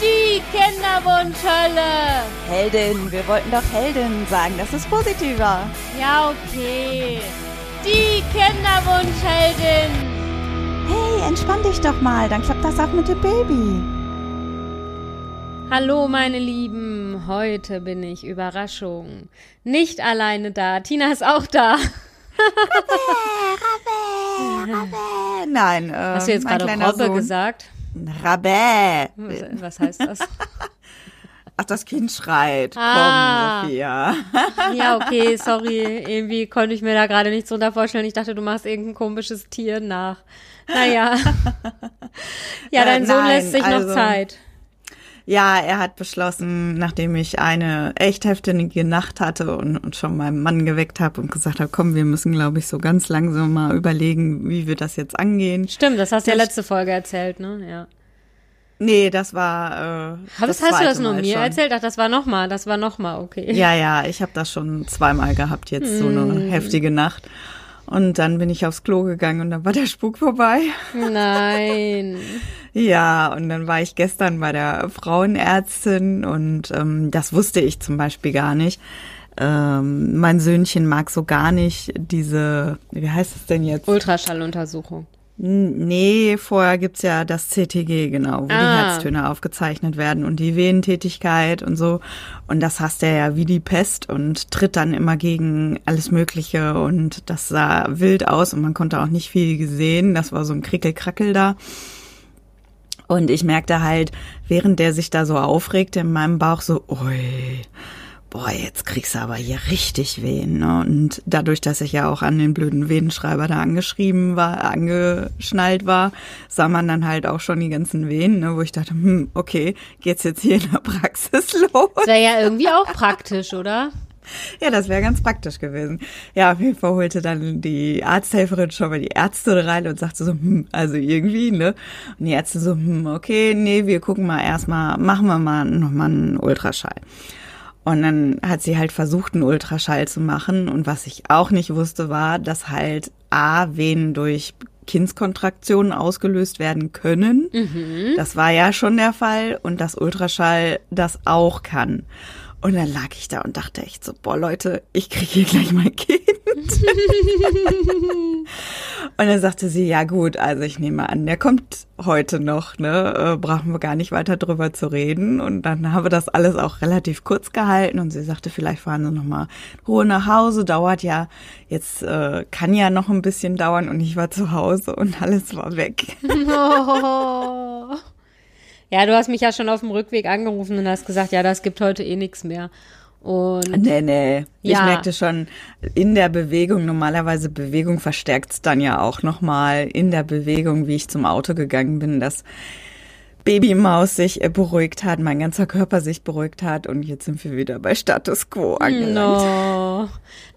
Die Kinderwunschhölle. Heldin, wir wollten doch Heldin sagen, das ist positiver. Ja, okay. Die Kinderwunschheldin. Hey, entspann dich doch mal, dann klappt das auch mit dem Baby. Hallo meine Lieben, heute bin ich Überraschung. Nicht alleine da, Tina ist auch da. Rabä, Rabä, Rabä. Nein, äh, Hast du jetzt gerade Robbe Sohn. gesagt? Rabä. Was, was heißt das? Ach, das Kind schreit. Ah. Komm, Sophia. Ja, okay, sorry. Irgendwie konnte ich mir da gerade nichts drunter vorstellen. Ich dachte, du machst irgendein komisches Tier nach. Naja. Ja, dein Äh, Sohn nein, lässt sich also- noch Zeit. Ja, er hat beschlossen, nachdem ich eine echt heftige Nacht hatte und, und schon meinen Mann geweckt habe und gesagt habe, komm, wir müssen, glaube ich, so ganz langsam mal überlegen, wie wir das jetzt angehen. Stimmt, das hast du ja letzte Folge erzählt, ne? Ja. Nee, das war. Äh, Aber das hast du das nur Mal mir schon. erzählt? Ach, das war nochmal, das war nochmal, okay. Ja, ja, ich habe das schon zweimal gehabt jetzt, so eine Mm. heftige Nacht. Und dann bin ich aufs Klo gegangen und dann war der Spuk vorbei. Nein. Ja, und dann war ich gestern bei der Frauenärztin und ähm, das wusste ich zum Beispiel gar nicht. Ähm, mein Söhnchen mag so gar nicht diese, wie heißt es denn jetzt? Ultraschalluntersuchung. Nee, vorher gibt's ja das CTG, genau, wo die Ah. Herztöne aufgezeichnet werden und die Venentätigkeit und so. Und das hasst er ja wie die Pest und tritt dann immer gegen alles Mögliche und das sah wild aus und man konnte auch nicht viel sehen. Das war so ein Krickelkrackel da. Und ich merkte halt, während der sich da so aufregte in meinem Bauch so, ui, boah, jetzt kriegst du aber hier richtig Wehen. Ne? Und dadurch, dass ich ja auch an den blöden Venenschreiber da angeschrieben war, angeschnallt war, sah man dann halt auch schon die ganzen Venen, ne? wo ich dachte, hm, okay, geht's jetzt hier in der Praxis los? Das wäre ja irgendwie auch praktisch, oder? Ja, das wäre ganz praktisch gewesen. Ja, auf jeden Fall holte dann die Arzthelferin schon mal die Ärztin rein und sagte so, hm, also irgendwie, ne? Und die Ärzte so, hm, okay, nee, wir gucken mal erstmal, machen wir mal nochmal einen Ultraschall. Und dann hat sie halt versucht, einen Ultraschall zu machen. Und was ich auch nicht wusste, war, dass halt A, Venen durch Kindskontraktionen ausgelöst werden können. Das war ja schon der Fall. Und dass Ultraschall das auch kann. Und dann lag ich da und dachte echt so, boah Leute, ich kriege hier gleich mein Kind. und dann sagte sie, ja gut, also ich nehme an, der kommt heute noch, ne? Äh, brauchen wir gar nicht weiter drüber zu reden. Und dann haben wir das alles auch relativ kurz gehalten und sie sagte, vielleicht fahren Sie noch mal in Ruhe nach Hause, dauert ja, jetzt äh, kann ja noch ein bisschen dauern und ich war zu Hause und alles war weg. Oh. Ja, du hast mich ja schon auf dem Rückweg angerufen und hast gesagt, ja, das gibt heute eh nichts mehr. Und Nee, nee. Ich Ja. merkte schon in der Bewegung, normalerweise Bewegung verstärkt's dann ja auch nochmal in der Bewegung, wie ich zum Auto gegangen bin, dass Babymaus sich äh, beruhigt hat, mein ganzer Körper sich beruhigt hat und jetzt sind wir wieder bei Status Quo angelangt. No.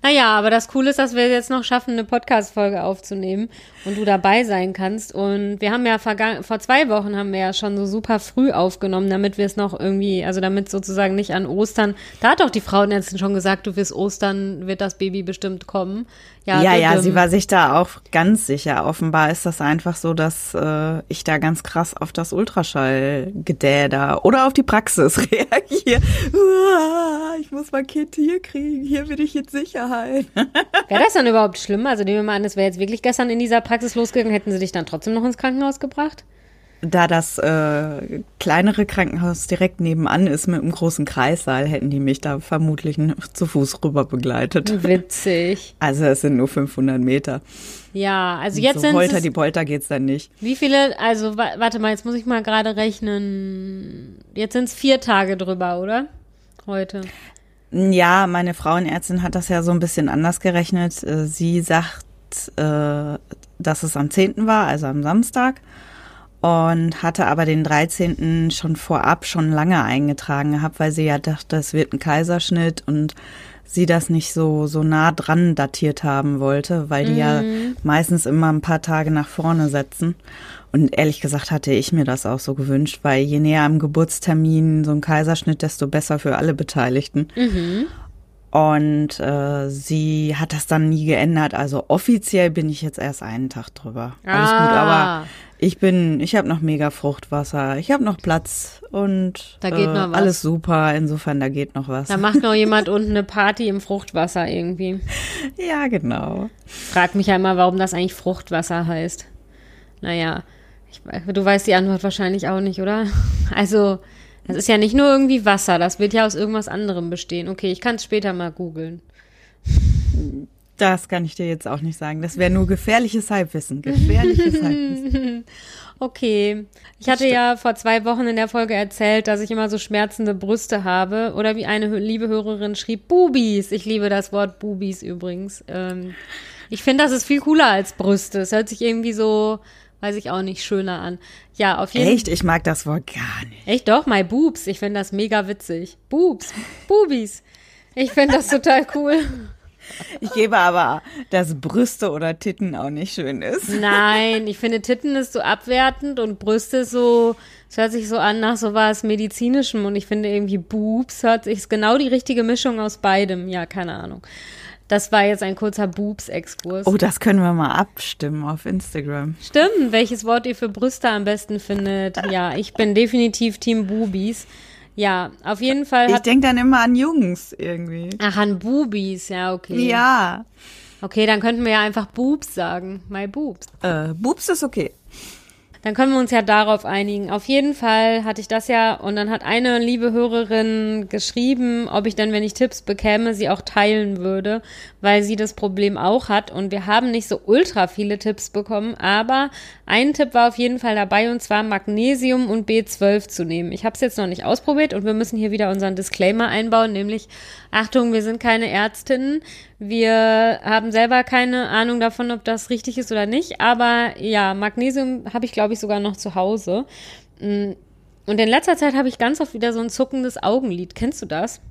Naja, aber das Coole ist, dass wir jetzt noch schaffen, eine Podcast-Folge aufzunehmen und du dabei sein kannst. Und wir haben ja vor zwei Wochen haben wir ja schon so super früh aufgenommen, damit wir es noch irgendwie, also damit sozusagen nicht an Ostern, da hat doch die Frauenärztin schon gesagt, du wirst Ostern, wird das Baby bestimmt kommen. Ja, ja, düdüm. sie war sich da auch ganz sicher. Offenbar ist das einfach so, dass äh, ich da ganz krass auf das Ultraschallgedäder oder auf die Praxis reagiere. Uah, Ich muss mein Kind hier kriegen, hier bin ich in Sicherheit. Wäre das dann überhaupt schlimm? Also nehmen wir mal an, es wäre jetzt wirklich gestern in dieser Praxis losgegangen, hätten sie dich dann trotzdem noch ins Krankenhaus gebracht? Da das äh, kleinere Krankenhaus direkt nebenan ist mit einem großen Kreissaal, hätten die mich da vermutlich zu Fuß rüber begleitet. Witzig. Also es sind nur 500 Meter. Ja, also jetzt so sind Holter es, die Polter geht's dann nicht. wie viele, also wa- warte mal, jetzt muss ich mal gerade rechnen. Jetzt sind es vier Tage drüber, oder? Heute. Ja, meine Frauenärztin hat das ja so ein bisschen anders gerechnet. Äh, Sie sagt, äh, dass es am 10. war, also am Samstag. Und hatte aber den 13. schon vorab schon lange eingetragen gehabt, weil sie ja dachte, es wird ein Kaiserschnitt und sie das nicht so, so nah dran datiert haben wollte, weil die ja meistens immer ein paar Tage nach vorne setzen. Und ehrlich gesagt hatte ich mir das auch so gewünscht, weil je näher am Geburtstermin so ein Kaiserschnitt, desto besser für alle Beteiligten. Und äh, sie hat das dann nie geändert. Also offiziell bin ich jetzt erst einen Tag drüber. Alles gut, Ah. aber Ich bin, ich habe noch mega Fruchtwasser. Ich habe noch Platz und Da geht äh, noch was. alles super. Insofern, da geht noch was. Da macht noch jemand unten eine Party im Fruchtwasser irgendwie. Ja, genau. Frag mich immer, warum das eigentlich Fruchtwasser heißt. Naja, ich, du weißt die Antwort wahrscheinlich auch nicht, oder? Also, das ist ja nicht nur irgendwie Wasser, das wird ja aus irgendwas anderem bestehen. Okay, ich kann es später mal googeln. Das kann ich dir jetzt auch nicht sagen. Das wäre nur gefährliches Halbwissen. Gefährliches Halbwissen. Okay. Ich hatte ja vor zwei Wochen in der Folge erzählt, dass ich immer so schmerzende Brüste habe. Oder wie eine liebe Hörerin schrieb, Bubis. Ich liebe das Wort Bubis übrigens. Ähm, ich finde, das ist viel cooler als Brüste. Es hört sich irgendwie so, weiß ich auch nicht, schöner an. Ja, auf jeden Fall. Echt? Ich mag das Wort gar nicht. Echt doch, my boobs. Ich finde das mega witzig. Boobs, Bubis. Ich finde das total cool. Ich gebe aber, dass Brüste oder Titten auch nicht schön ist. Nein, ich finde Titten ist so abwertend und Brüste so, es hört sich so an nach sowas medizinischem und ich finde irgendwie Boobs hört sich ist genau die richtige Mischung aus beidem. Ja, keine Ahnung. Das war jetzt ein kurzer Boobs-Exkurs. Oh, das können wir mal abstimmen auf Instagram. Stimmt, welches Wort ihr für Brüste am besten findet. Ja, ich bin definitiv Team Boobies. Ja, auf jeden Fall Ich denke dann immer an Jungs irgendwie. Ach, an Boobies, ja, okay. Ja. Okay, dann könnten wir ja einfach Boobs sagen. My Boobs. Äh, Boobs ist okay. Dann können wir uns ja darauf einigen. Auf jeden Fall hatte ich das ja und dann hat eine liebe Hörerin geschrieben, ob ich dann, wenn ich Tipps bekäme, sie auch teilen würde, weil sie das Problem auch hat und wir haben nicht so ultra viele Tipps bekommen, aber ein Tipp war auf jeden Fall dabei und zwar Magnesium und B12 zu nehmen. Ich habe es jetzt noch nicht ausprobiert und wir müssen hier wieder unseren Disclaimer einbauen, nämlich Achtung, wir sind keine Ärztinnen, wir haben selber keine Ahnung davon, ob das richtig ist oder nicht, aber ja, Magnesium habe ich glaube ich sogar noch zu Hause. Mm, Und in letzter Zeit habe ich ganz oft wieder so ein zuckendes Augenlid. Kennst du das?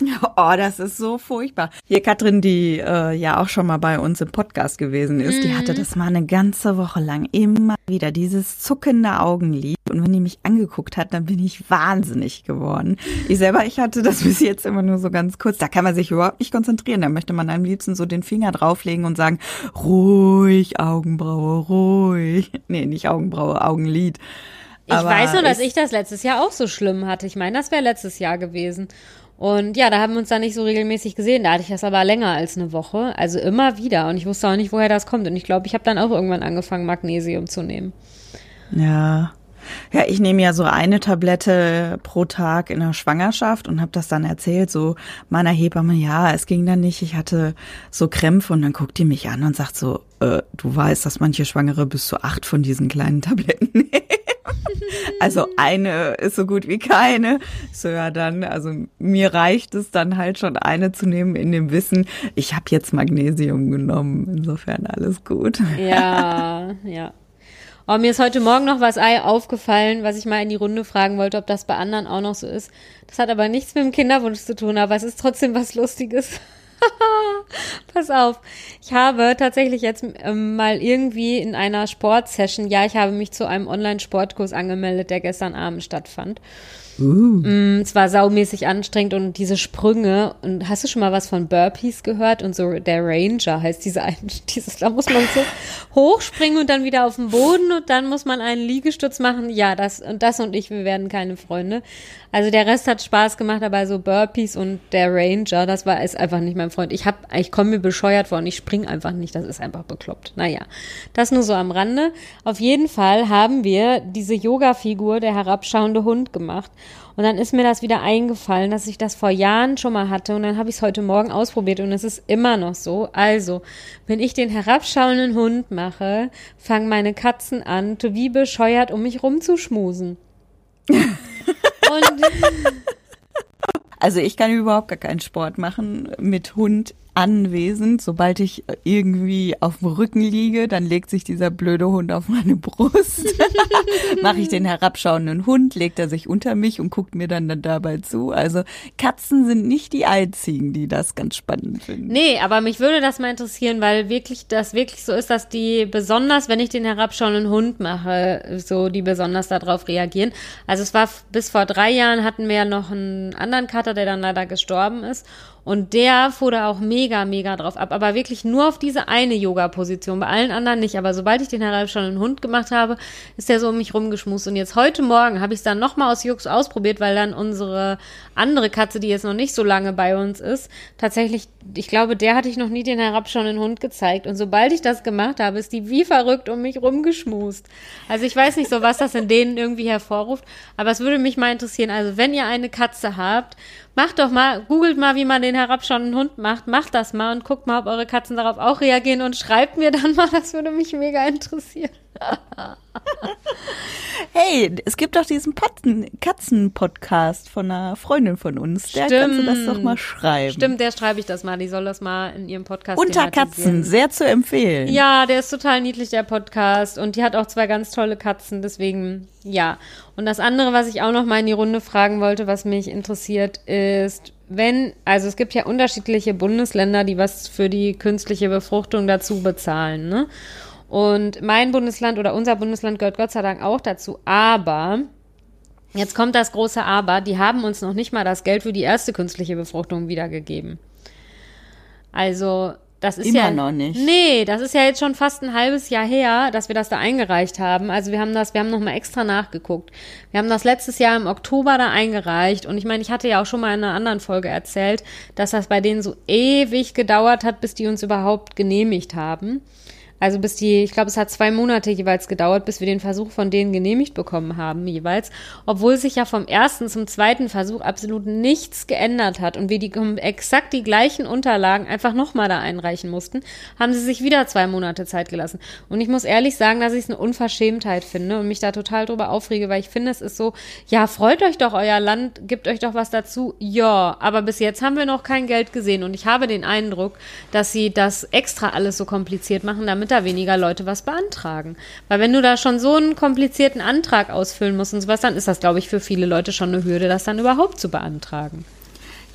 Oh, das ist so furchtbar. Hier Katrin, die äh, ja auch schon mal bei uns im Podcast gewesen ist, die hatte das mal eine ganze Woche lang immer wieder dieses zuckende Augenlid. Und wenn die mich angeguckt hat, dann bin ich wahnsinnig geworden. Ich selber, ich hatte das bis jetzt immer nur so ganz kurz. Da kann man sich überhaupt nicht konzentrieren. Da möchte man am liebsten so den Finger drauflegen und sagen, ruhig, Augenbraue, ruhig. Nee, nicht Augenbraue, Augenlid. Ich Aber weiß nur, dass ich das letztes Jahr auch so schlimm hatte. Ich meine, das wäre letztes Jahr gewesen. Und ja, da haben wir uns dann nicht so regelmäßig gesehen. Da hatte ich das aber länger als eine Woche. Also immer wieder. Und ich wusste auch nicht, woher das kommt. Und ich glaube, ich habe dann auch irgendwann angefangen, Magnesium zu nehmen. Ja. Ja, ich nehme ja so eine Tablette pro Tag in der Schwangerschaft und habe das dann erzählt, so meiner Hebamme, ja, es ging dann nicht, ich hatte so Krämpfe und dann guckt die mich an und sagt so, äh, du weißt, dass manche Schwangere bis zu acht von diesen kleinen Tabletten nehmen. Also eine ist so gut wie keine. So ja dann, also mir reicht es dann halt schon eine zu nehmen in dem Wissen, ich habe jetzt Magnesium genommen. Insofern alles gut. Ja, ja. Oh, mir ist heute Morgen noch was aufgefallen, was ich mal in die Runde fragen wollte, ob das bei anderen auch noch so ist. Das hat aber nichts mit dem Kinderwunsch zu tun, aber es ist trotzdem was Lustiges. Pass auf. Ich habe tatsächlich jetzt ähm, mal irgendwie in einer Sportsession, ja, ich habe mich zu einem Online-Sportkurs angemeldet, der gestern Abend stattfand. Mm, Es war saumäßig anstrengend und diese Sprünge. Und hast du schon mal was von Burpees gehört? Und so der Ranger heißt diese ein, dieses, da muss man so hochspringen und dann wieder auf den Boden und dann muss man einen Liegestütz machen. Ja, das und das und ich, wir werden keine Freunde. Also der Rest hat Spaß gemacht, aber so Burpees und der Ranger, das war ist einfach nicht mein Freund. Ich hab, ich komme mir bescheuert vor und ich spring einfach nicht. Das ist einfach bekloppt. Naja, das nur so am Rande. Auf jeden Fall haben wir diese Yoga-Figur, der herabschauende Hund, gemacht. Und dann ist mir das wieder eingefallen, dass ich das vor Jahren schon mal hatte und dann habe ich es heute Morgen ausprobiert und es ist immer noch so. Also, wenn ich den herabschauenden Hund mache, fangen meine Katzen an, wie bescheuert, um mich rumzuschmusen. und Also ich kann überhaupt gar keinen Sport machen mit Hund anwesend. Sobald ich irgendwie auf dem Rücken liege, dann legt sich dieser blöde Hund auf meine Brust. Mache ich den herabschauenden Hund, legt er sich unter mich und guckt mir dann, dann dabei zu. Also Katzen sind nicht die einzigen, die das ganz spannend finden. Nee, aber mich würde das mal interessieren, weil wirklich das wirklich so ist, dass die besonders, wenn ich den herabschauenden Hund mache, so die besonders darauf reagieren. Also es war bis vor drei Jahren hatten wir ja noch einen anderen Kater, der dann leider gestorben ist. Und der fuhr da auch mega, mega drauf ab. Aber wirklich nur auf diese eine Yoga-Position. Bei allen anderen nicht. Aber sobald ich den Herr schon einen Hund gemacht habe, ist der so um mich rumgeschmust. Und jetzt heute Morgen habe ich es dann nochmal aus Jux ausprobiert, weil dann unsere andere Katze, die jetzt noch nicht so lange bei uns ist, tatsächlich, ich glaube, der hatte ich noch nie den herabschauenden Hund gezeigt. Und sobald ich das gemacht habe, ist die wie verrückt um mich rumgeschmust. Also ich weiß nicht so, was das in denen irgendwie hervorruft. Aber es würde mich mal interessieren. Also wenn ihr eine Katze habt Macht doch mal, googelt mal, wie man den herabschauenden Hund macht. Macht das mal und guckt mal, ob eure Katzen darauf auch reagieren und schreibt mir dann mal, das würde mich mega interessieren. hey, es gibt doch diesen Katzen-Podcast von einer Freundin von uns. Der Stimmt. kannst du das doch mal schreiben. Stimmt, der schreibe ich das mal. Die soll das mal in ihrem Podcast Unter Katzen, sehr zu empfehlen. Ja, der ist total niedlich, der Podcast. Und die hat auch zwei ganz tolle Katzen, deswegen ja. Und das andere, was ich auch noch mal in die Runde fragen wollte, was mich interessiert, ist, wenn, also es gibt ja unterschiedliche Bundesländer, die was für die künstliche Befruchtung dazu bezahlen, ne? Und mein Bundesland oder unser Bundesland gehört Gott sei Dank auch dazu. Aber, jetzt kommt das große Aber, die haben uns noch nicht mal das Geld für die erste künstliche Befruchtung wiedergegeben. Also, das ist Immer ja noch nicht. Nee, das ist ja jetzt schon fast ein halbes Jahr her, dass wir das da eingereicht haben. Also wir haben das, wir haben noch mal extra nachgeguckt. Wir haben das letztes Jahr im Oktober da eingereicht und ich meine, ich hatte ja auch schon mal in einer anderen Folge erzählt, dass das bei denen so ewig gedauert hat, bis die uns überhaupt genehmigt haben. Also bis die, ich glaube, es hat zwei Monate jeweils gedauert, bis wir den Versuch von denen genehmigt bekommen haben, jeweils. Obwohl sich ja vom ersten zum zweiten Versuch absolut nichts geändert hat und wir die exakt die gleichen Unterlagen einfach nochmal da einreichen mussten, haben sie sich wieder zwei Monate Zeit gelassen. Und ich muss ehrlich sagen, dass ich es eine Unverschämtheit finde und mich da total drüber aufrege, weil ich finde, es ist so, ja, freut euch doch, euer Land, gibt euch doch was dazu. Ja, aber bis jetzt haben wir noch kein Geld gesehen und ich habe den Eindruck, dass sie das extra alles so kompliziert machen, damit da weniger Leute was beantragen. Weil wenn du da schon so einen komplizierten Antrag ausfüllen musst und sowas, dann ist das, glaube ich, für viele Leute schon eine Hürde, das dann überhaupt zu beantragen.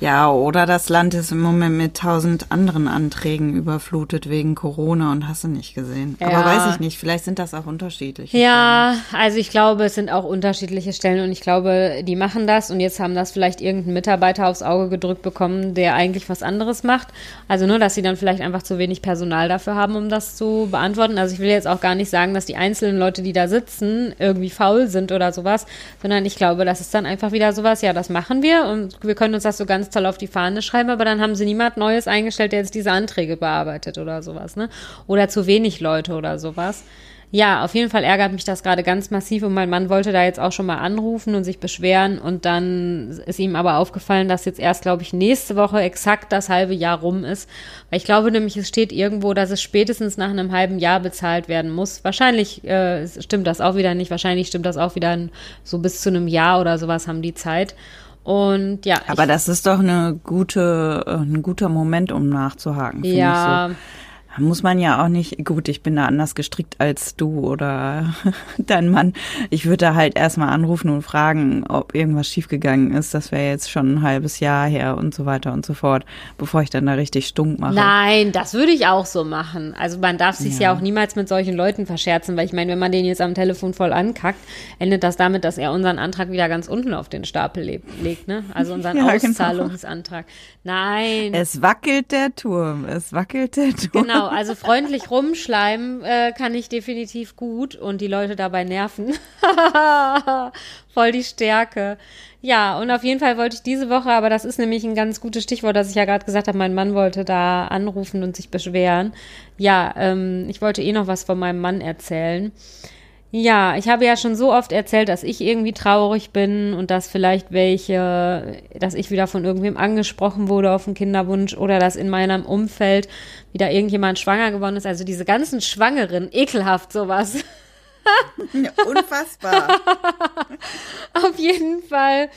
Ja, oder das Land ist im Moment mit tausend anderen Anträgen überflutet wegen Corona und hast du nicht gesehen. Ja. Aber weiß ich nicht, vielleicht sind das auch unterschiedliche Ja, Stellen. also ich glaube, es sind auch unterschiedliche Stellen und ich glaube, die machen das und jetzt haben das vielleicht irgendein Mitarbeiter aufs Auge gedrückt bekommen, der eigentlich was anderes macht. Also nur, dass sie dann vielleicht einfach zu wenig Personal dafür haben, um das zu beantworten. Also ich will jetzt auch gar nicht sagen, dass die einzelnen Leute, die da sitzen, irgendwie faul sind oder sowas, sondern ich glaube, das ist dann einfach wieder sowas, ja, das machen wir und wir können uns das so ganz toll auf die Fahne schreiben, aber dann haben sie niemand Neues eingestellt, der jetzt diese Anträge bearbeitet oder sowas, ne? Oder zu wenig Leute oder sowas. Ja, auf jeden Fall ärgert mich das gerade ganz massiv und mein Mann wollte da jetzt auch schon mal anrufen und sich beschweren und dann ist ihm aber aufgefallen, dass jetzt erst, glaube ich, nächste Woche exakt das halbe Jahr rum ist. Weil ich glaube nämlich, es steht irgendwo, dass es spätestens nach einem halben Jahr bezahlt werden muss. Wahrscheinlich äh, stimmt das auch wieder nicht, wahrscheinlich stimmt das auch wieder so bis zu einem Jahr oder sowas haben die Zeit. Und ja. Aber das ist doch eine gute, äh, ein guter Moment, um nachzuhaken. Ja. Ich so muss man ja auch nicht, gut, ich bin da anders gestrickt als du oder dein Mann. Ich würde da halt erstmal anrufen und fragen, ob irgendwas schiefgegangen ist. Das wäre jetzt schon ein halbes Jahr her und so weiter und so fort, bevor ich dann da richtig stunk mache. Nein, das würde ich auch so machen. Also man darf sich ja. ja auch niemals mit solchen Leuten verscherzen, weil ich meine, wenn man den jetzt am Telefon voll ankackt, endet das damit, dass er unseren Antrag wieder ganz unten auf den Stapel legt, ne? Also unseren ja, genau. Auszahlungsantrag. Genau. Nein. Es wackelt der Turm. Es wackelt der Turm. Genau, also freundlich rumschleimen äh, kann ich definitiv gut und die Leute dabei nerven. Voll die Stärke. Ja, und auf jeden Fall wollte ich diese Woche, aber das ist nämlich ein ganz gutes Stichwort, dass ich ja gerade gesagt habe, mein Mann wollte da anrufen und sich beschweren. Ja, ähm, ich wollte eh noch was von meinem Mann erzählen. Ja, ich habe ja schon so oft erzählt, dass ich irgendwie traurig bin und dass vielleicht welche, dass ich wieder von irgendwem angesprochen wurde auf einen Kinderwunsch oder dass in meinem Umfeld wieder irgendjemand schwanger geworden ist. Also diese ganzen Schwangeren, ekelhaft sowas. Unfassbar. auf jeden Fall.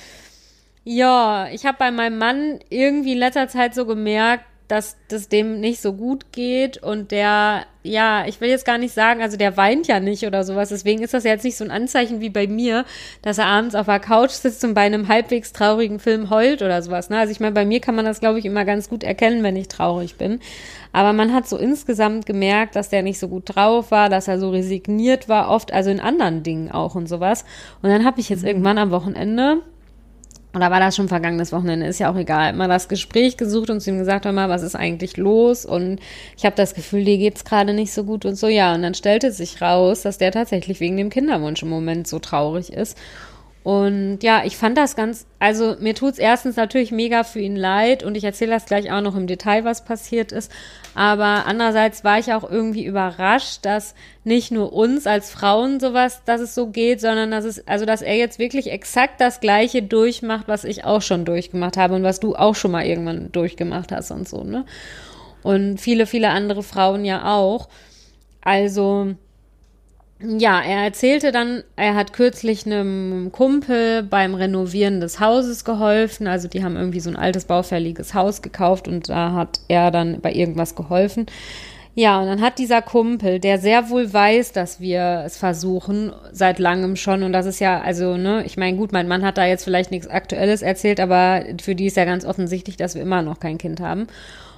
Ja, ich habe bei meinem Mann irgendwie in letzter Zeit so gemerkt, dass das dem nicht so gut geht und der, ja, ich will jetzt gar nicht sagen, also der weint ja nicht oder sowas, deswegen ist das jetzt nicht so ein Anzeichen wie bei mir, dass er abends auf der Couch sitzt und bei einem halbwegs traurigen Film heult oder sowas, ne? Also ich meine, bei mir kann man das, glaube ich, immer ganz gut erkennen, wenn ich traurig bin. Aber man hat so insgesamt gemerkt, dass der nicht so gut drauf war, dass er so resigniert war, oft, also in anderen Dingen auch und sowas. Und dann habe ich jetzt mhm. irgendwann am Wochenende oder war das schon vergangenes Wochenende? Ist ja auch egal. Mal das Gespräch gesucht und zu ihm gesagt, mal, was ist eigentlich los? Und ich habe das Gefühl, dir geht's gerade nicht so gut und so. Ja, und dann stellte sich raus, dass der tatsächlich wegen dem Kinderwunsch im Moment so traurig ist. Und ja, ich fand das ganz, also mir tut's erstens natürlich mega für ihn leid und ich erzähle das gleich auch noch im Detail, was passiert ist. Aber andererseits war ich auch irgendwie überrascht, dass nicht nur uns als Frauen sowas, dass es so geht, sondern dass es, also dass er jetzt wirklich exakt das Gleiche durchmacht, was ich auch schon durchgemacht habe und was du auch schon mal irgendwann durchgemacht hast und so, ne? Und viele, viele andere Frauen ja auch. Also, ja, er erzählte dann, er hat kürzlich einem Kumpel beim Renovieren des Hauses geholfen. Also die haben irgendwie so ein altes baufälliges Haus gekauft und da hat er dann bei irgendwas geholfen. Ja, und dann hat dieser Kumpel, der sehr wohl weiß, dass wir es versuchen, seit langem schon, und das ist ja, also, ne, ich meine, gut, mein Mann hat da jetzt vielleicht nichts Aktuelles erzählt, aber für die ist ja ganz offensichtlich, dass wir immer noch kein Kind haben.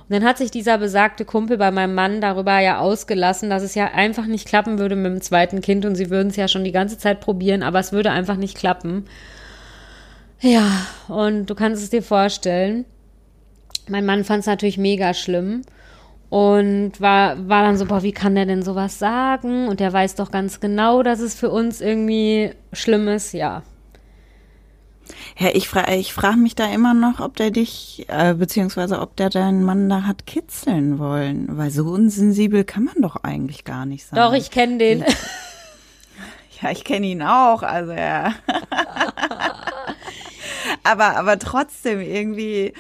Und dann hat sich dieser besagte Kumpel bei meinem Mann darüber ja ausgelassen, dass es ja einfach nicht klappen würde mit dem zweiten Kind und sie würden es ja schon die ganze Zeit probieren, aber es würde einfach nicht klappen. Ja, und du kannst es dir vorstellen. Mein Mann fand es natürlich mega schlimm und war, war dann so, boah, wie kann der denn sowas sagen? Und der weiß doch ganz genau, dass es für uns irgendwie schlimm ist. Ja, ja, ich frage ich frag mich da immer noch, ob der dich, äh, beziehungsweise ob der deinen Mann da hat kitzeln wollen. Weil so unsensibel kann man doch eigentlich gar nicht sein. Doch, ich kenne den. Ja, ich kenne ihn auch, also ja. aber, aber trotzdem irgendwie.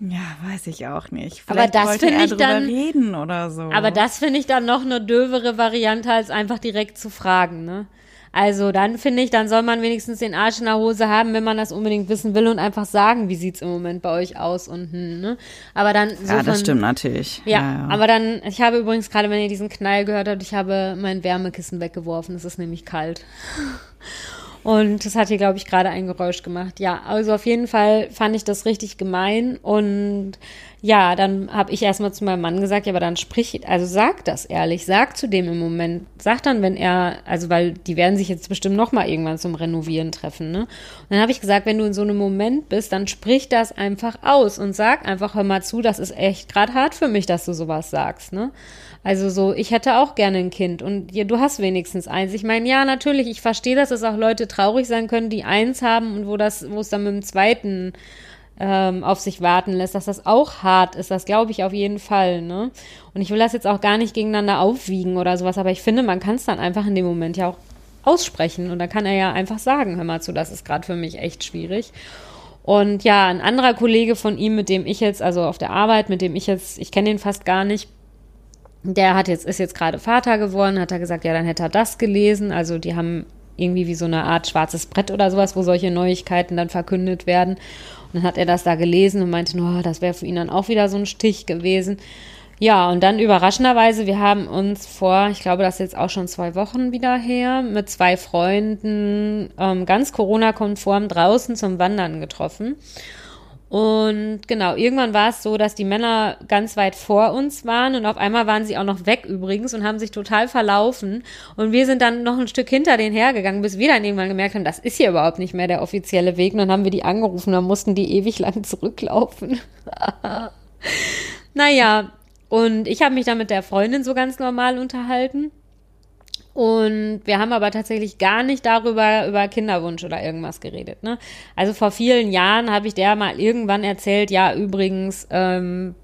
Ja, weiß ich auch nicht. Vielleicht aber das finde ich dann reden oder so. Aber das finde ich dann noch eine dövere Variante, als einfach direkt zu fragen, ne? Also dann finde ich, dann soll man wenigstens den Arsch in der Hose haben, wenn man das unbedingt wissen will und einfach sagen, wie sieht's im Moment bei euch aus und hm, ne? Aber dann so Ja, das von, stimmt natürlich. Ja, ja, ja, aber dann, ich habe übrigens gerade, wenn ihr diesen Knall gehört habt, ich habe mein Wärmekissen weggeworfen. Es ist nämlich kalt. Und das hat hier, glaube ich, gerade ein Geräusch gemacht. Ja, also auf jeden Fall fand ich das richtig gemein und ja, dann habe ich erstmal zu meinem Mann gesagt, ja, aber dann sprich, also sag das ehrlich, sag zu dem im Moment, sag dann, wenn er, also weil die werden sich jetzt bestimmt noch mal irgendwann zum Renovieren treffen, ne? Und dann habe ich gesagt, wenn du in so einem Moment bist, dann sprich das einfach aus und sag einfach, hör mal zu, das ist echt gerade hart für mich, dass du sowas sagst, ne? Also so, ich hätte auch gerne ein Kind und ja, du hast wenigstens eins. Ich meine, ja, natürlich, ich verstehe, dass es auch Leute traurig sein können, die eins haben und wo das, wo es dann mit dem zweiten ähm, auf sich warten lässt, dass das auch hart ist. Das glaube ich auf jeden Fall. Ne? Und ich will das jetzt auch gar nicht gegeneinander aufwiegen oder sowas, aber ich finde, man kann es dann einfach in dem Moment ja auch aussprechen. Und dann kann er ja einfach sagen, hör mal zu, das ist gerade für mich echt schwierig. Und ja, ein anderer Kollege von ihm, mit dem ich jetzt, also auf der Arbeit, mit dem ich jetzt, ich kenne ihn fast gar nicht, der hat jetzt, ist jetzt gerade Vater geworden, hat er gesagt, ja, dann hätte er das gelesen. Also die haben irgendwie wie so eine Art schwarzes Brett oder sowas, wo solche Neuigkeiten dann verkündet werden. Und dann hat er das da gelesen und meinte, no, das wäre für ihn dann auch wieder so ein Stich gewesen. Ja, und dann überraschenderweise, wir haben uns vor, ich glaube, das ist jetzt auch schon zwei Wochen wieder her, mit zwei Freunden ähm, ganz Corona-konform draußen zum Wandern getroffen. Und genau, irgendwann war es so, dass die Männer ganz weit vor uns waren und auf einmal waren sie auch noch weg übrigens und haben sich total verlaufen. Und wir sind dann noch ein Stück hinter denen hergegangen, bis wir dann irgendwann gemerkt haben, das ist hier überhaupt nicht mehr der offizielle Weg. Und dann haben wir die angerufen, dann mussten die ewig lang zurücklaufen. naja, und ich habe mich dann mit der Freundin so ganz normal unterhalten. Und wir haben aber tatsächlich gar nicht darüber, über Kinderwunsch oder irgendwas geredet. Ne? Also vor vielen Jahren habe ich der mal irgendwann erzählt, ja, übrigens, ähm,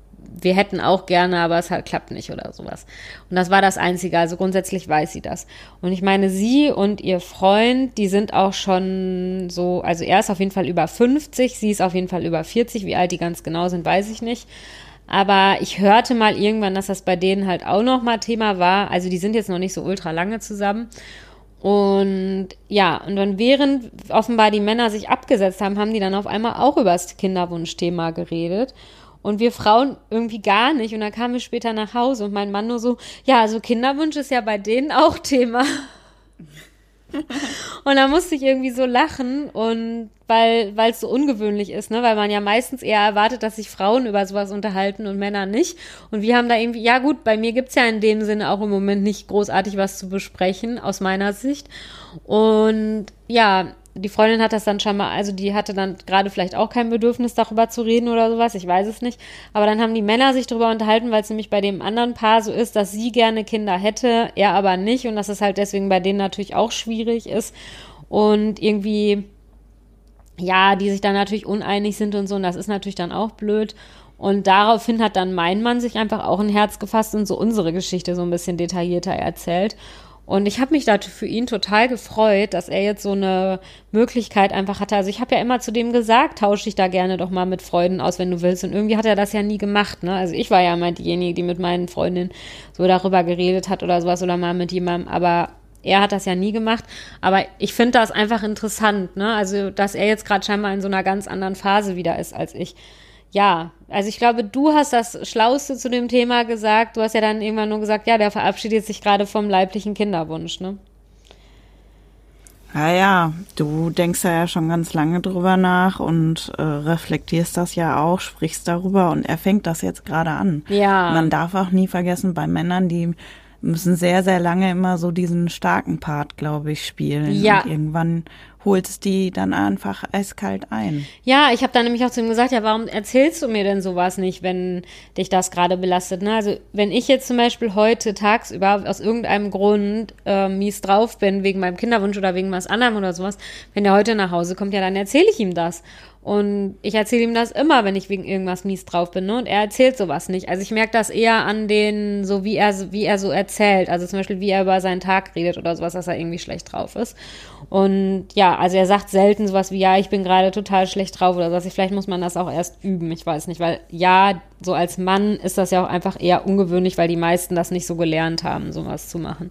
wir hätten auch gerne, aber es halt klappt nicht oder sowas. Und das war das Einzige. Also grundsätzlich weiß sie das. Und ich meine, sie und ihr Freund, die sind auch schon so, also er ist auf jeden Fall über 50, sie ist auf jeden Fall über 40. Wie alt die ganz genau sind, weiß ich nicht. Aber ich hörte mal irgendwann, dass das bei denen halt auch noch mal Thema war. Also die sind jetzt noch nicht so ultra lange zusammen. Und ja, und dann während offenbar die Männer sich abgesetzt haben, haben die dann auf einmal auch über das Kinderwunschthema geredet. Und wir Frauen irgendwie gar nicht. Und dann kamen wir später nach Hause und mein Mann nur so, ja, also Kinderwunsch ist ja bei denen auch Thema. und da musste ich irgendwie so lachen und weil weil es so ungewöhnlich ist, ne, weil man ja meistens eher erwartet, dass sich Frauen über sowas unterhalten und Männer nicht. Und wir haben da irgendwie, ja gut, bei mir gibt's ja in dem Sinne auch im Moment nicht großartig was zu besprechen aus meiner Sicht. Und ja, die Freundin hat das dann schon mal, also die hatte dann gerade vielleicht auch kein Bedürfnis, darüber zu reden oder sowas, ich weiß es nicht. Aber dann haben die Männer sich darüber unterhalten, weil es nämlich bei dem anderen Paar so ist, dass sie gerne Kinder hätte, er aber nicht und dass es halt deswegen bei denen natürlich auch schwierig ist. Und irgendwie, ja, die sich dann natürlich uneinig sind und so, und das ist natürlich dann auch blöd. Und daraufhin hat dann mein Mann sich einfach auch ein Herz gefasst und so unsere Geschichte so ein bisschen detaillierter erzählt. Und ich habe mich da für ihn total gefreut, dass er jetzt so eine Möglichkeit einfach hatte. Also ich habe ja immer zu dem gesagt, tausche dich da gerne doch mal mit Freunden aus, wenn du willst. Und irgendwie hat er das ja nie gemacht. Ne? Also ich war ja immer diejenige, die mit meinen Freundinnen so darüber geredet hat oder sowas oder mal mit jemandem. Aber er hat das ja nie gemacht. Aber ich finde das einfach interessant. Ne? Also dass er jetzt gerade scheinbar in so einer ganz anderen Phase wieder ist als ich ja, also ich glaube, du hast das Schlauste zu dem Thema gesagt. Du hast ja dann irgendwann nur gesagt, ja, der verabschiedet sich gerade vom leiblichen Kinderwunsch, ne? Ja, ja, du denkst ja schon ganz lange drüber nach und äh, reflektierst das ja auch, sprichst darüber und er fängt das jetzt gerade an. Ja. Man darf auch nie vergessen, bei Männern, die müssen sehr, sehr lange immer so diesen starken Part, glaube ich, spielen. Ja. Und irgendwann holt es die dann einfach eiskalt ein. Ja, ich habe dann nämlich auch zu ihm gesagt, ja, warum erzählst du mir denn sowas nicht, wenn dich das gerade belastet? Ne? Also wenn ich jetzt zum Beispiel heute tagsüber aus irgendeinem Grund äh, mies drauf bin, wegen meinem Kinderwunsch oder wegen was anderem oder sowas, wenn er heute nach Hause kommt, ja, dann erzähle ich ihm das. Und ich erzähle ihm das immer, wenn ich wegen irgendwas mies drauf bin. Ne? Und er erzählt sowas nicht. Also ich merke das eher an den, so wie er, wie er so erzählt. Also zum Beispiel, wie er über seinen Tag redet oder sowas, dass er irgendwie schlecht drauf ist. Und ja, also er sagt selten sowas wie, ja, ich bin gerade total schlecht drauf oder sowas. Vielleicht muss man das auch erst üben. Ich weiß nicht, weil ja, so als Mann ist das ja auch einfach eher ungewöhnlich, weil die meisten das nicht so gelernt haben, sowas zu machen.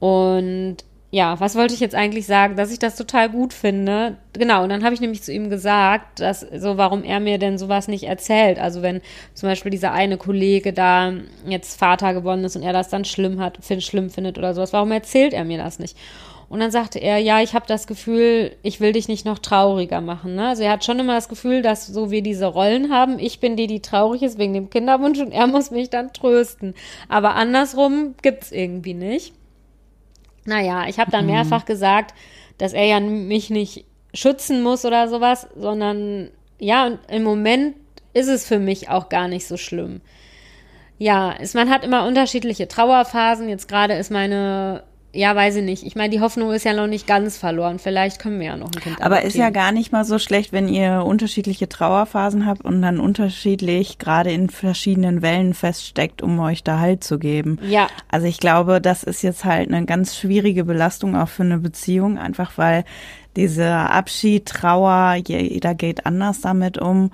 Und ja, was wollte ich jetzt eigentlich sagen, dass ich das total gut finde. Genau, und dann habe ich nämlich zu ihm gesagt, dass so, warum er mir denn sowas nicht erzählt. Also wenn zum Beispiel dieser eine Kollege da jetzt Vater geworden ist und er das dann schlimm hat, find, schlimm findet oder sowas, warum erzählt er mir das nicht? Und dann sagte er, ja, ich habe das Gefühl, ich will dich nicht noch trauriger machen. Ne? Also er hat schon immer das Gefühl, dass so wir diese Rollen haben. Ich bin die, die traurig ist wegen dem Kinderwunsch und er muss mich dann trösten. Aber andersrum gibt's irgendwie nicht. Naja, ich habe dann mhm. mehrfach gesagt, dass er ja mich nicht schützen muss oder sowas, sondern ja, und im Moment ist es für mich auch gar nicht so schlimm. Ja, es, man hat immer unterschiedliche Trauerphasen. Jetzt gerade ist meine ja, weiß ich nicht. Ich meine, die Hoffnung ist ja noch nicht ganz verloren. Vielleicht können wir ja noch ein Kind Aber ist ja gar nicht mal so schlecht, wenn ihr unterschiedliche Trauerphasen habt und dann unterschiedlich gerade in verschiedenen Wellen feststeckt, um euch da Halt zu geben. Ja. Also ich glaube, das ist jetzt halt eine ganz schwierige Belastung auch für eine Beziehung, einfach weil dieser Abschied, Trauer, jeder geht anders damit um.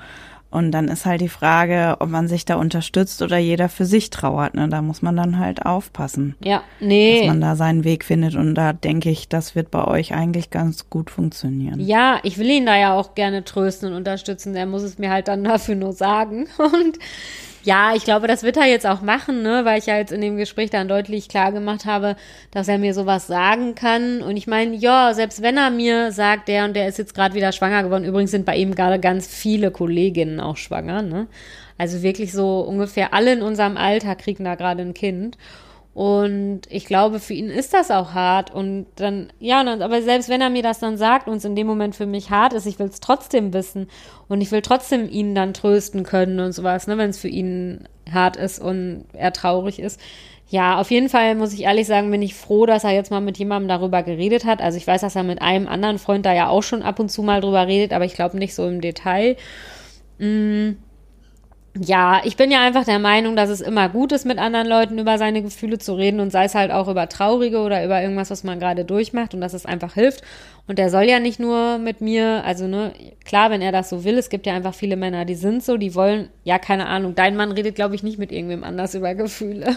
Und dann ist halt die Frage, ob man sich da unterstützt oder jeder für sich trauert. Ne? Da muss man dann halt aufpassen. Ja, nee. Dass man da seinen Weg findet. Und da denke ich, das wird bei euch eigentlich ganz gut funktionieren. Ja, ich will ihn da ja auch gerne trösten und unterstützen. Er muss es mir halt dann dafür nur sagen. Und ja, ich glaube, das wird er jetzt auch machen, ne, weil ich ja jetzt in dem Gespräch dann deutlich klar gemacht habe, dass er mir sowas sagen kann. Und ich meine, ja, selbst wenn er mir sagt, der und der ist jetzt gerade wieder schwanger geworden, übrigens sind bei ihm gerade ganz viele Kolleginnen auch schwanger, ne? Also wirklich so ungefähr alle in unserem Alter kriegen da gerade ein Kind. Und ich glaube, für ihn ist das auch hart. Und dann, ja, aber selbst wenn er mir das dann sagt und es in dem Moment für mich hart ist, ich will es trotzdem wissen. Und ich will trotzdem ihn dann trösten können und sowas, ne, wenn es für ihn hart ist und er traurig ist. Ja, auf jeden Fall muss ich ehrlich sagen, bin ich froh, dass er jetzt mal mit jemandem darüber geredet hat. Also ich weiß, dass er mit einem anderen Freund da ja auch schon ab und zu mal drüber redet, aber ich glaube nicht so im Detail. Mmh ja, ich bin ja einfach der Meinung, dass es immer gut ist, mit anderen Leuten über seine Gefühle zu reden und sei es halt auch über traurige oder über irgendwas, was man gerade durchmacht und dass es einfach hilft. Und der soll ja nicht nur mit mir, also ne, klar, wenn er das so will, es gibt ja einfach viele Männer, die sind so, die wollen, ja, keine Ahnung, dein Mann redet, glaube ich, nicht mit irgendwem anders über Gefühle.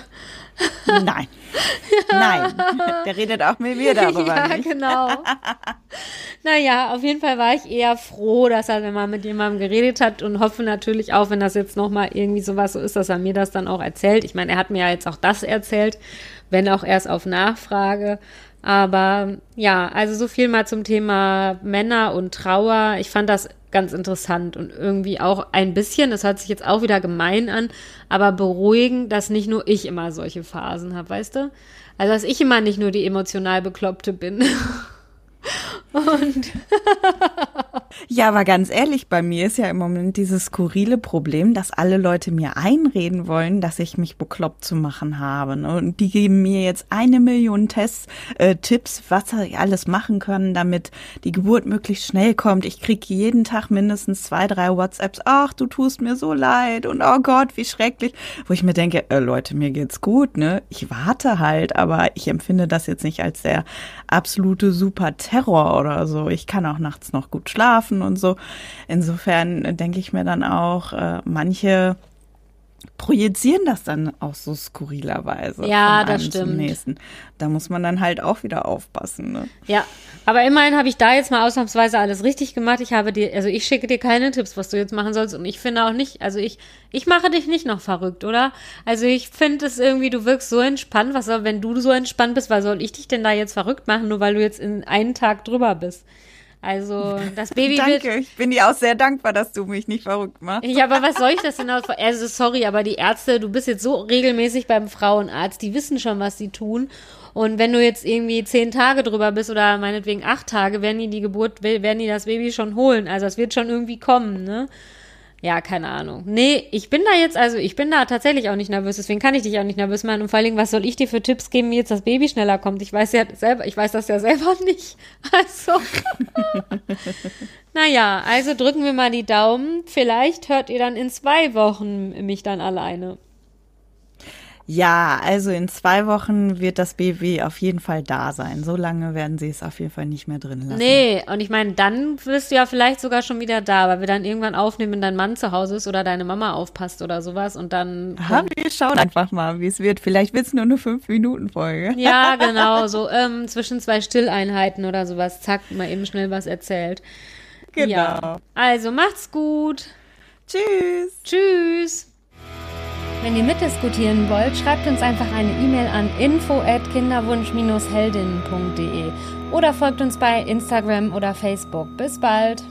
Nein. Nein. Der redet auch mit mir darüber. Ja, nicht. genau. naja, auf jeden Fall war ich eher froh, dass er mal mit jemandem geredet hat und hoffe natürlich auch, wenn das jetzt nochmal irgendwie sowas so ist, dass er mir das dann auch erzählt. Ich meine, er hat mir ja jetzt auch das erzählt, wenn auch erst auf Nachfrage. Aber ja, also so viel mal zum Thema Männer und Trauer. Ich fand das ganz interessant und irgendwie auch ein bisschen, das hört sich jetzt auch wieder gemein an, aber beruhigend, dass nicht nur ich immer solche Phasen habe, weißt du? Also, dass ich immer nicht nur die emotional Bekloppte bin. Und ja, aber ganz ehrlich, bei mir ist ja im Moment dieses skurrile Problem, dass alle Leute mir einreden wollen, dass ich mich bekloppt zu machen habe. Ne? Und die geben mir jetzt eine Million Tests, äh, Tipps, was ich alles machen können, damit die Geburt möglichst schnell kommt. Ich kriege jeden Tag mindestens zwei, drei WhatsApps. Ach, du tust mir so leid und oh Gott, wie schrecklich. Wo ich mir denke, äh, Leute, mir geht's gut, ne? Ich warte halt, aber ich empfinde das jetzt nicht als der absolute super Terror oder so. Ich kann auch nachts noch gut schlafen und so. Insofern denke ich mir dann auch, äh, manche projizieren das dann auch so skurrilerweise. Ja, das stimmt. Nächsten. Da muss man dann halt auch wieder aufpassen. Ne? Ja, aber immerhin habe ich da jetzt mal ausnahmsweise alles richtig gemacht. Ich habe dir, also ich schicke dir keine Tipps, was du jetzt machen sollst. Und ich finde auch nicht, also ich, ich mache dich nicht noch verrückt, oder? Also ich finde es irgendwie, du wirkst so entspannt. Was soll, wenn du so entspannt bist, was soll ich dich denn da jetzt verrückt machen, nur weil du jetzt in einen Tag drüber bist? Also das Baby Danke, wird. ich bin dir auch sehr dankbar, dass du mich nicht verrückt machst. Ja, aber was soll ich das denn aus? Also sorry, aber die Ärzte, du bist jetzt so regelmäßig beim Frauenarzt, die wissen schon, was sie tun. Und wenn du jetzt irgendwie zehn Tage drüber bist oder meinetwegen acht Tage, werden die die Geburt, werden die das Baby schon holen. Also es wird schon irgendwie kommen, ne? Ja, keine Ahnung. Nee, ich bin da jetzt, also ich bin da tatsächlich auch nicht nervös, deswegen kann ich dich auch nicht nervös machen. Und vor allen Dingen, was soll ich dir für Tipps geben, wie jetzt das Baby schneller kommt? Ich weiß ja selber, ich weiß das ja selber nicht. Also. naja, also drücken wir mal die Daumen. Vielleicht hört ihr dann in zwei Wochen mich dann alleine. Ja, also in zwei Wochen wird das Baby auf jeden Fall da sein. So lange werden sie es auf jeden Fall nicht mehr drin lassen. Nee, und ich meine, dann bist du ja vielleicht sogar schon wieder da, weil wir dann irgendwann aufnehmen, wenn dein Mann zu Hause ist oder deine Mama aufpasst oder sowas und dann. Ha, wir schauen einfach mal, wie es wird. Vielleicht wird es nur eine 5-Minuten-Folge. Ja, genau, so ähm, zwischen zwei Stilleinheiten oder sowas. Zack, mal eben schnell was erzählt. Genau. Ja. Also macht's gut. Tschüss. Tschüss. Wenn ihr mitdiskutieren wollt, schreibt uns einfach eine E-Mail an info@kinderwunsch-heldinnen.de oder folgt uns bei Instagram oder Facebook. Bis bald.